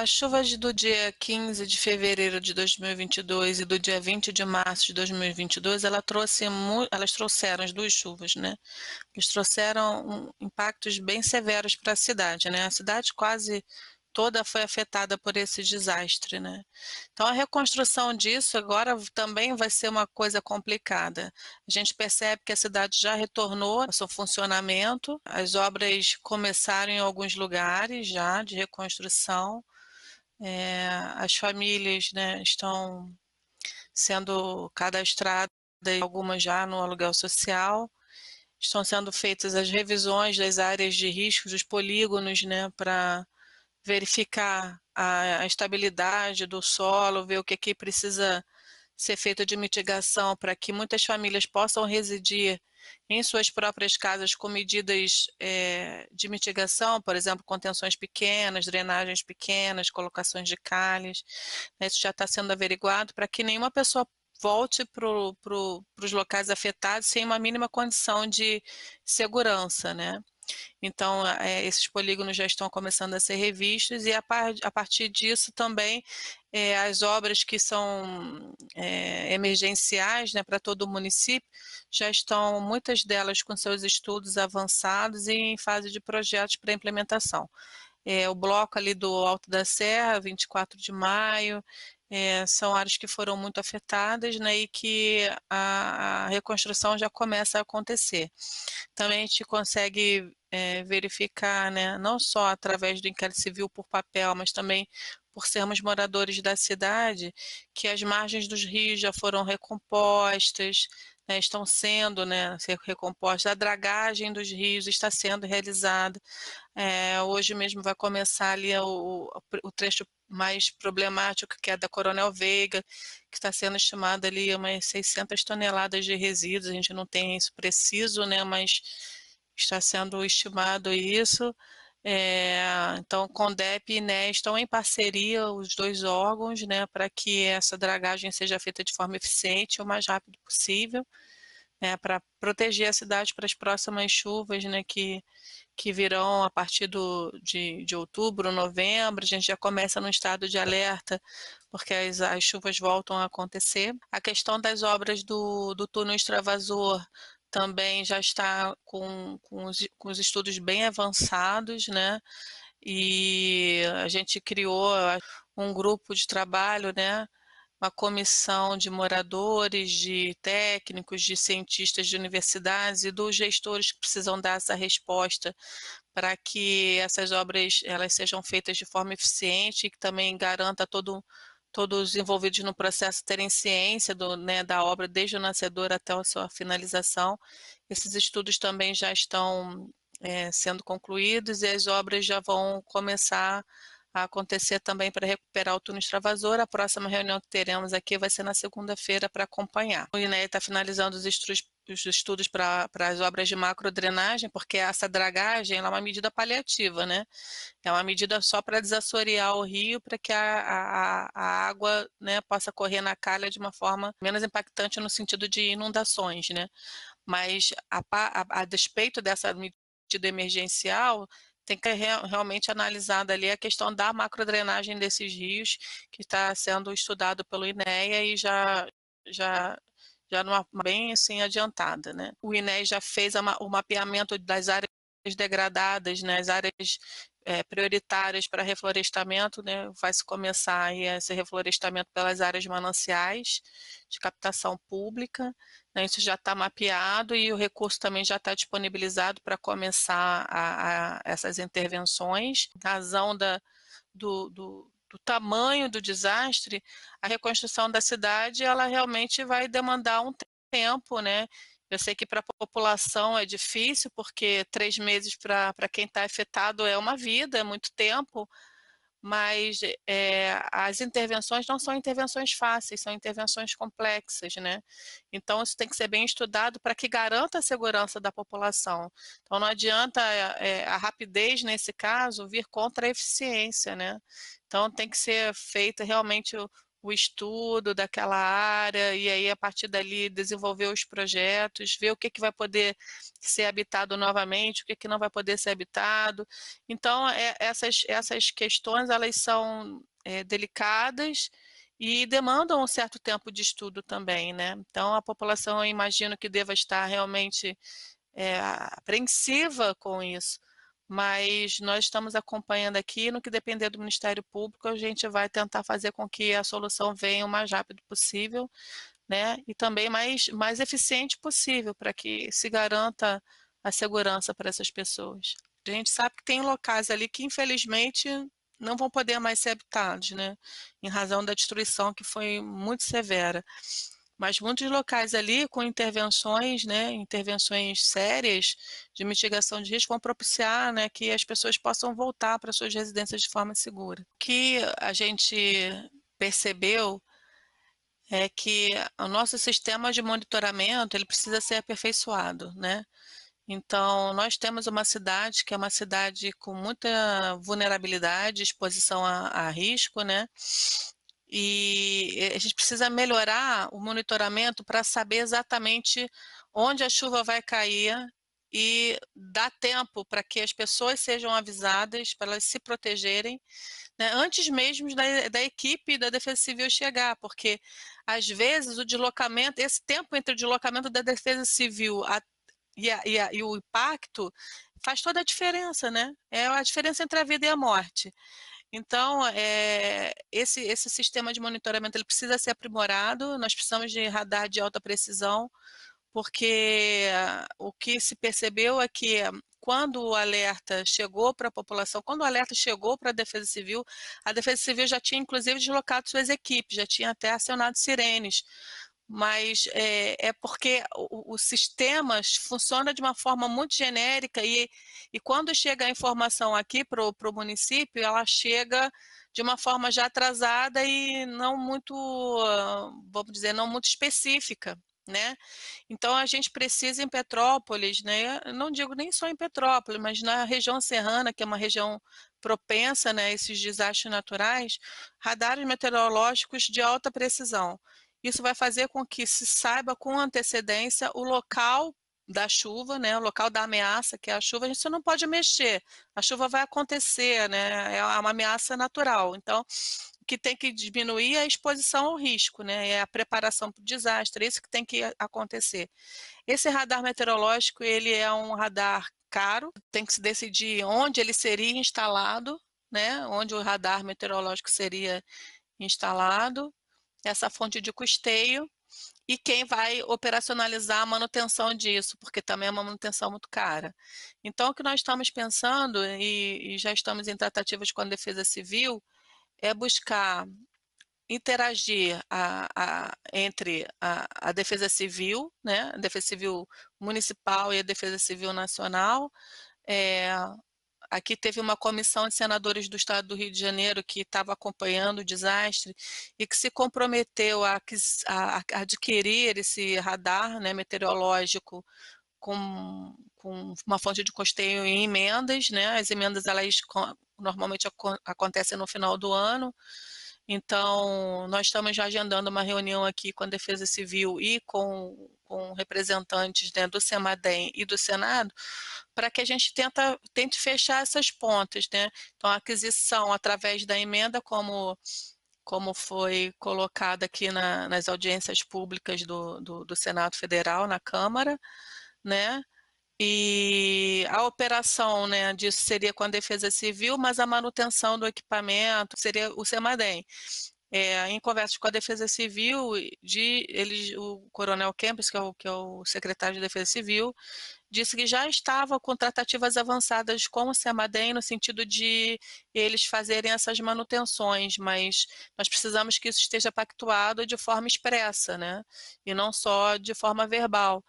As chuvas do dia 15 de fevereiro de 2022 e do dia 20 de março de 2022, ela trouxe elas trouxeram as duas chuvas, né? Eles trouxeram impactos bem severos para a cidade, né? A cidade quase toda foi afetada por esse desastre, né? Então a reconstrução disso agora também vai ser uma coisa complicada. A gente percebe que a cidade já retornou ao seu funcionamento, as obras começaram em alguns lugares já de reconstrução, é, as famílias né, estão sendo cadastradas, algumas já no aluguel social, estão sendo feitas as revisões das áreas de risco, dos polígonos, né, para verificar a, a, estabilidade do solo, ver o que aqui precisa ser feito de mitigação para que muitas famílias possam residir em suas próprias casas com medidas é, de mitigação, por exemplo, contenções pequenas, drenagens pequenas, colocações de calhes. Né, isso já está sendo averiguado para que nenhuma pessoa volte para pro, os locais afetados sem uma mínima condição de segurança, né? Então, é, esses polígonos já estão começando a ser revistos e a, par, a partir disso também é, as obras que são é, emergenciais né, para todo o município já estão, muitas delas com seus estudos avançados e em fase de projetos para implementação. O bloco ali do Alto da Serra, 24 de maio, é, são áreas que foram muito afetadas né, e que a, a, reconstrução já começa a acontecer. Também a gente consegue é, verificar, né, não só através do inquérito civil por papel, mas também por sermos moradores da cidade, que as margens dos rios já foram recompostas, né, estão sendo né, recompostas, a dragagem dos rios está sendo realizada. É, hoje mesmo vai começar ali o, o trecho mais problemático, que é da Coronel Veiga, que está sendo estimado ali umas 600 toneladas de resíduos, a gente não tem isso preciso, né, mas está sendo estimado isso. É, então, CONDEP e INE estão em parceria, os dois órgãos, né, para que essa dragagem seja feita de forma eficiente o mais rápido possível, né, para proteger a cidade para as próximas chuvas, né, que, que virão a partir do, de, de outubro, novembro, a gente já começa no estado de alerta, porque as, as chuvas voltam a acontecer. A questão das obras do, do túnel extravasor também já está com, com, os, com os estudos bem avançados, né? E a gente criou um grupo de trabalho, né? Uma comissão de moradores, de técnicos, de cientistas de universidades e dos gestores que precisam dar essa resposta para que essas obras elas sejam feitas de forma eficiente e que também garanta todo todos envolvidos no processo terem ciência do, né, da obra desde o nascedor até a sua finalização. Esses estudos também já estão é, sendo concluídos e as obras já vão começar a acontecer também para recuperar o túnel extravasor. A próxima reunião que teremos aqui vai ser na segunda-feira para acompanhar. O INEA está finalizando os estudos os estudos para as obras de macrodrenagem, porque essa dragagem é uma medida paliativa, né? É uma medida só para desassorear o rio, para que a, a, a água né, possa correr na calha de uma forma menos impactante no sentido de inundações, né? Mas a, a, a despeito dessa medida emergencial, tem que realmente analisada ali a questão da macrodrenagem desses rios, que está sendo estudado pelo INEA e já, já já numa bem assim adiantada, né? O INE já fez o mapeamento das áreas degradadas, né, as áreas é, prioritárias para reflorestamento, né, vai se começar aí esse reflorestamento pelas áreas mananciais de captação pública, né, isso já está mapeado e o recurso também já está disponibilizado para começar a, a essas intervenções, razão da, do, do do tamanho do desastre, a reconstrução da cidade, ela realmente vai demandar um tempo, né? Eu sei que para a população é difícil, porque três meses para quem está afetado é uma vida, é muito tempo, mas é, as intervenções não são intervenções fáceis, são intervenções complexas, né? Então, isso tem que ser bem estudado para que garanta a segurança da população. Então, não adianta é, a rapidez, nesse caso, vir contra a eficiência, né? Então, tem que ser feita realmente o, estudo daquela área e aí a partir dali desenvolver os projetos, ver o que, que vai poder ser habitado novamente, o que, que não vai poder ser habitado. Então, é, essas, essas questões, elas são é, delicadas e demandam um certo tempo de estudo também, né? Então, a população, eu imagino que deva estar realmente é, apreensiva com isso mas nós estamos acompanhando aqui, no que depender do Ministério Público, a gente vai tentar fazer com que a solução venha o mais rápido possível, né, e também mais, mais eficiente possível, para que se garanta a segurança para essas pessoas. A gente sabe que tem locais ali que, infelizmente, não vão poder mais ser habitados, né, em razão da destruição que foi muito severa mas muitos locais ali com intervenções, né, intervenções sérias de mitigação de risco vão propiciar, né, que as pessoas possam voltar para suas residências de forma segura. O que a gente percebeu é que o nosso sistema de monitoramento ele precisa ser aperfeiçoado, né? Então, nós temos uma cidade que é uma cidade com muita vulnerabilidade, exposição a, a risco, né? E a gente precisa melhorar o monitoramento para saber exatamente onde a chuva vai cair e dar tempo para que as pessoas sejam avisadas, para elas se protegerem, né, antes mesmo da, da, equipe da Defesa Civil chegar, porque às vezes o deslocamento, esse tempo entre o deslocamento da Defesa Civil a, e, a, e, a, e o impacto faz toda a diferença, né? É a diferença entre a vida e a morte. Então, é, esse, esse sistema de monitoramento ele precisa ser aprimorado, nós precisamos de radar de alta precisão, porque o que se percebeu é que quando o alerta chegou para a população, quando o alerta chegou para a Defesa Civil, a Defesa Civil já tinha inclusive deslocado suas equipes, já tinha até acionado sirenes, mas é, é porque o, o, sistema funciona de uma forma muito genérica e, e quando chega a informação aqui para o município, ela chega de uma forma já atrasada e não muito, vamos dizer, não muito específica. Né? Então a gente precisa em Petrópolis, né? não digo nem só em Petrópolis, mas na região serrana, que é uma região propensa né, a esses desastres naturais, radares meteorológicos de alta precisão. Isso vai fazer com que se saiba com antecedência o local da chuva, né, o local da ameaça, que é a chuva, a gente não pode mexer. A chuva vai acontecer, né, é uma ameaça natural. Então, o que tem que diminuir é a exposição ao risco, né, é a preparação para o desastre, é isso que tem que acontecer. Esse radar meteorológico, ele é um radar caro, tem que se decidir onde ele seria instalado, né, onde o radar meteorológico seria instalado, essa fonte de custeio e quem vai operacionalizar a manutenção disso, porque também é uma manutenção muito cara. Então, o que nós estamos pensando, e, e já estamos em tratativas com a Defesa Civil, é buscar interagir a, a, entre a, a, Defesa Civil, né, a Defesa Civil Municipal e a Defesa Civil Nacional, é, Aqui teve uma comissão de senadores do Estado do Rio de Janeiro que estava acompanhando o desastre e que se comprometeu a, a, a adquirir esse radar né, meteorológico com, com, uma fonte de custeio em emendas, né? As emendas elas normalmente acontecem no final do ano. Então, nós estamos já agendando uma reunião aqui com a Defesa Civil e com, com representantes né, do SEMADEM e do Senado, para que a gente tenta, tente fechar essas pontas. Né? Então, a aquisição através da emenda, como, como foi colocada aqui na, nas audiências públicas do, do, do Senado Federal, na Câmara, né? E a operação né, disso seria com a Defesa Civil, mas a manutenção do equipamento seria o SEMADEM. É, em conversas com a Defesa Civil, de, ele, o Coronel Campos, que é o, que é o secretário de Defesa Civil, disse que já estava com tratativas avançadas com o SEMADEM no sentido de eles fazerem essas manutenções, mas nós precisamos que isso esteja pactuado de forma expressa, né? E não só de forma verbal